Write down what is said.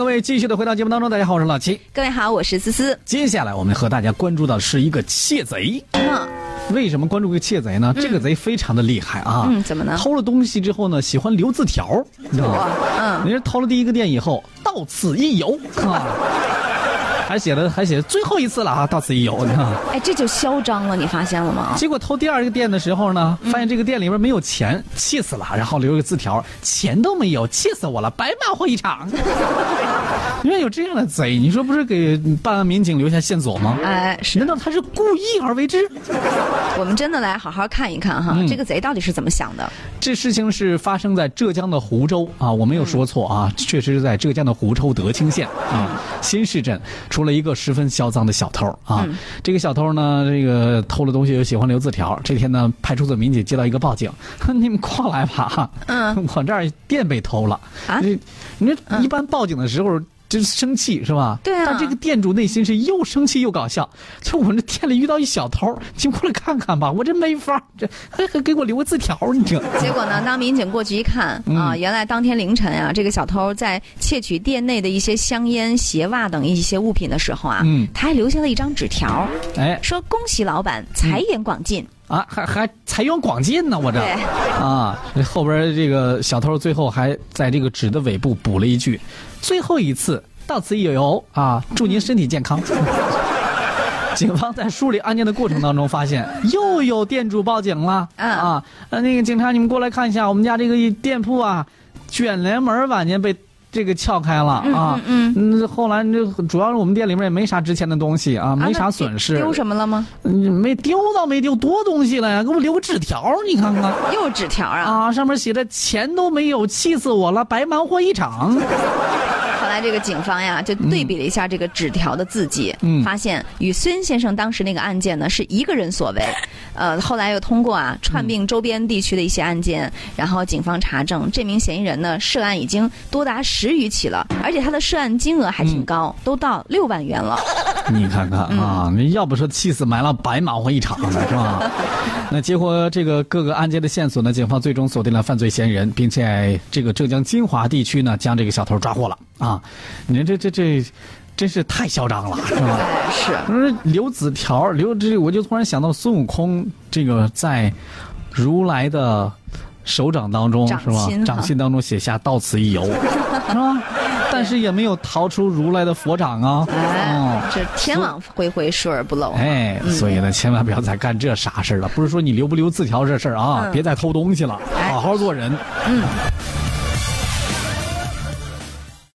各位继续的回到节目当中，大家好，我是老七。各位好，我是思思。接下来我们和大家关注到的是一个窃贼。嗯为什么关注这个窃贼呢？这个贼非常的厉害啊！嗯怎么呢偷了东西之后呢，喜欢留字条，你知道吗？嗯你是偷了第一个店以后，到此一游啊，还写了还写最后一次了啊，到此一游，你看。哎，这就嚣张了，你发现了吗？结果偷第二个店的时候呢，嗯发现这个店里边没有钱，气死了，然后留了个字条，钱都没有，气死我了，白忙活一场。因为有这样的贼，你说不是给办案民警留下线索吗？哎，是难道他是故意而为之？我们真的来好好看一看哈，嗯这个贼到底是怎么想的？这事情是发生在浙江的湖州啊，我没有说错啊，确实是在浙江的湖州德清县啊新市镇出了一个十分嚣张的小偷啊。这个小偷呢，这个偷了东西又喜欢留字条。这天呢，派出所民警接到一个报警，你们过来吧，嗯，我这儿店被偷了你说一般报警的时候。就是生气是吧？对啊但这个店主内心是又生气又搞笑。就我们这店里遇到一小偷，你过来看看吧，我这没法儿，这还还给我留个字条，你这。结果呢，当民警过去一看啊，原来当天凌晨啊，这个小偷在窃取店内的一些香烟、鞋袜等一些物品的时候啊，嗯他还留下了一张纸条，哎，说恭喜老板财源广进。啊，还还财源广进呢，我这啊，后边这个小偷最后还在这个纸的尾部补了一句：“最后一次，到此一游啊，祝您身体健康。”警方在梳理案件的过程当中，发现又有店主报警了。嗯啊，呃，那个警察，你们过来看一下，我们家这个店铺啊，卷帘门晚间被这个撬开了啊。嗯嗯，后来这主要是我们店里面也没啥值钱的东西啊，没啥损失。丢什么了吗？嗯，没丢倒没丢，多东西了呀！给我留个纸条，你看看又纸条啊！啊，上面写着钱都没有，气死我了，白忙活一场。后来这个警方呀，就对比了一下这个纸条的字迹，嗯发现与孙先生当时那个案件呢是一个人所为。呃，后来又通过啊串并周边地区的一些案件，然后警方查证，这名嫌疑人呢涉案已经多达十余起了，而且他的涉案金额还挺高，都到六万元了。你看看啊，你要不说气死埋了，白忙活一场呢，是吧？那结合这个各个案件的线索呢，警方最终锁定了犯罪嫌疑人，并且在这个浙江金华地区呢将这个小偷抓获了啊！你看这这这，真是太嚣张了，是吧？哎，是。嗯，留纸条，留这，我就突然想到孙悟空这个在如来的手掌当中是吧掌心当中写下“到此一游”，是吧？但是也没有逃出如来的佛掌啊。哎哦，这天网恢恢，疏而不漏。哎，所以呢，千万不要再干这傻事了。不是说你留不留字条这事儿啊，嗯别再偷东西了，哎好好做人。嗯。